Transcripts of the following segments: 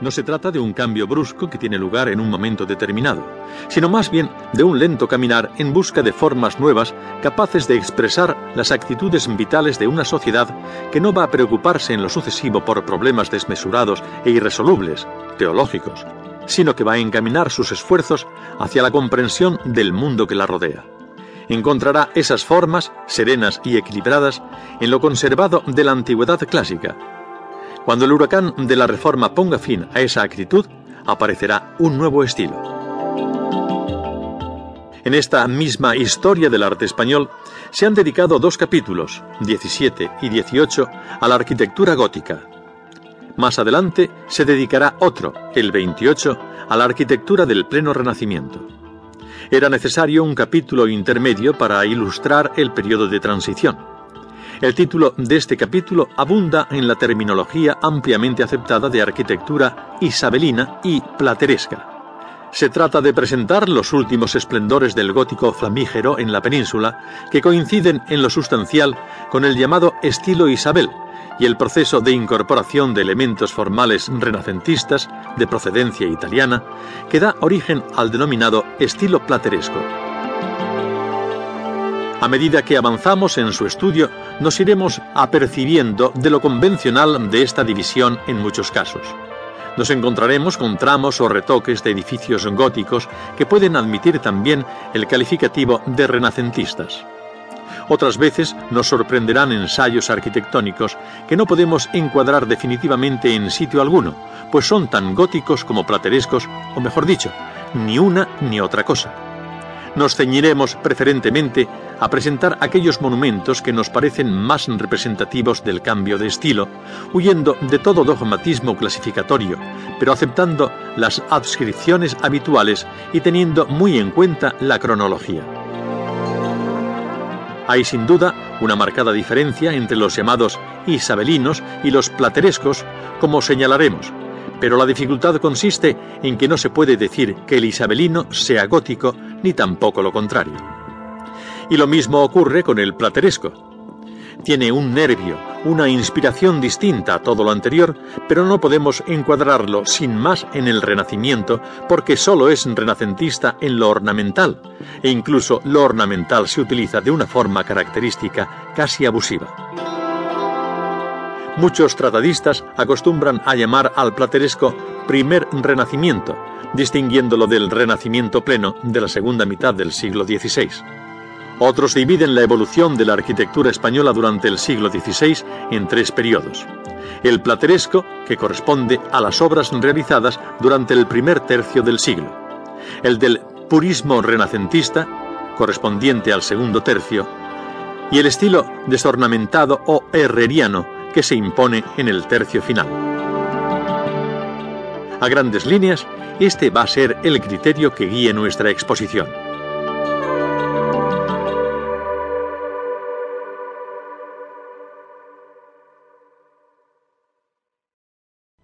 No se trata de un cambio brusco que tiene lugar en un momento determinado, sino más bien de un lento caminar en busca de formas nuevas capaces de expresar las actitudes vitales de una sociedad que no va a preocuparse en lo sucesivo por problemas desmesurados e irresolubles, teológicos, sino que va a encaminar sus esfuerzos hacia la comprensión del mundo que la rodea. Encontrará esas formas, serenas y equilibradas, en lo conservado de la antigüedad clásica, cuando el huracán de la Reforma ponga fin a esa actitud, aparecerá un nuevo estilo. En esta misma historia del arte español se han dedicado dos capítulos, 17 y 18, a la arquitectura gótica. Más adelante se dedicará otro, el 28, a la arquitectura del pleno renacimiento. Era necesario un capítulo intermedio para ilustrar el periodo de transición. El título de este capítulo abunda en la terminología ampliamente aceptada de arquitectura isabelina y plateresca. Se trata de presentar los últimos esplendores del gótico flamígero en la península, que coinciden en lo sustancial con el llamado estilo Isabel y el proceso de incorporación de elementos formales renacentistas de procedencia italiana, que da origen al denominado estilo plateresco. A medida que avanzamos en su estudio, nos iremos apercibiendo de lo convencional de esta división en muchos casos. Nos encontraremos con tramos o retoques de edificios góticos que pueden admitir también el calificativo de renacentistas. Otras veces nos sorprenderán ensayos arquitectónicos que no podemos encuadrar definitivamente en sitio alguno, pues son tan góticos como platerescos, o mejor dicho, ni una ni otra cosa nos ceñiremos preferentemente a presentar aquellos monumentos que nos parecen más representativos del cambio de estilo, huyendo de todo dogmatismo clasificatorio, pero aceptando las adscripciones habituales y teniendo muy en cuenta la cronología. Hay sin duda una marcada diferencia entre los llamados isabelinos y los platerescos, como señalaremos, pero la dificultad consiste en que no se puede decir que el isabelino sea gótico ni tampoco lo contrario. Y lo mismo ocurre con el plateresco. Tiene un nervio, una inspiración distinta a todo lo anterior, pero no podemos encuadrarlo sin más en el Renacimiento porque solo es renacentista en lo ornamental, e incluso lo ornamental se utiliza de una forma característica casi abusiva. Muchos tratadistas acostumbran a llamar al plateresco primer renacimiento, distinguiéndolo del renacimiento pleno de la segunda mitad del siglo XVI. Otros dividen la evolución de la arquitectura española durante el siglo XVI en tres periodos. El plateresco, que corresponde a las obras realizadas durante el primer tercio del siglo. El del purismo renacentista, correspondiente al segundo tercio. Y el estilo desornamentado o herreriano, que se impone en el tercio final. A grandes líneas, este va a ser el criterio que guíe nuestra exposición.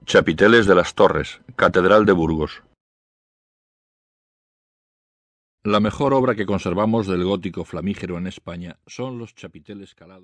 Chapiteles de las Torres, Catedral de Burgos. La mejor obra que conservamos del gótico flamígero en España son los chapiteles calados.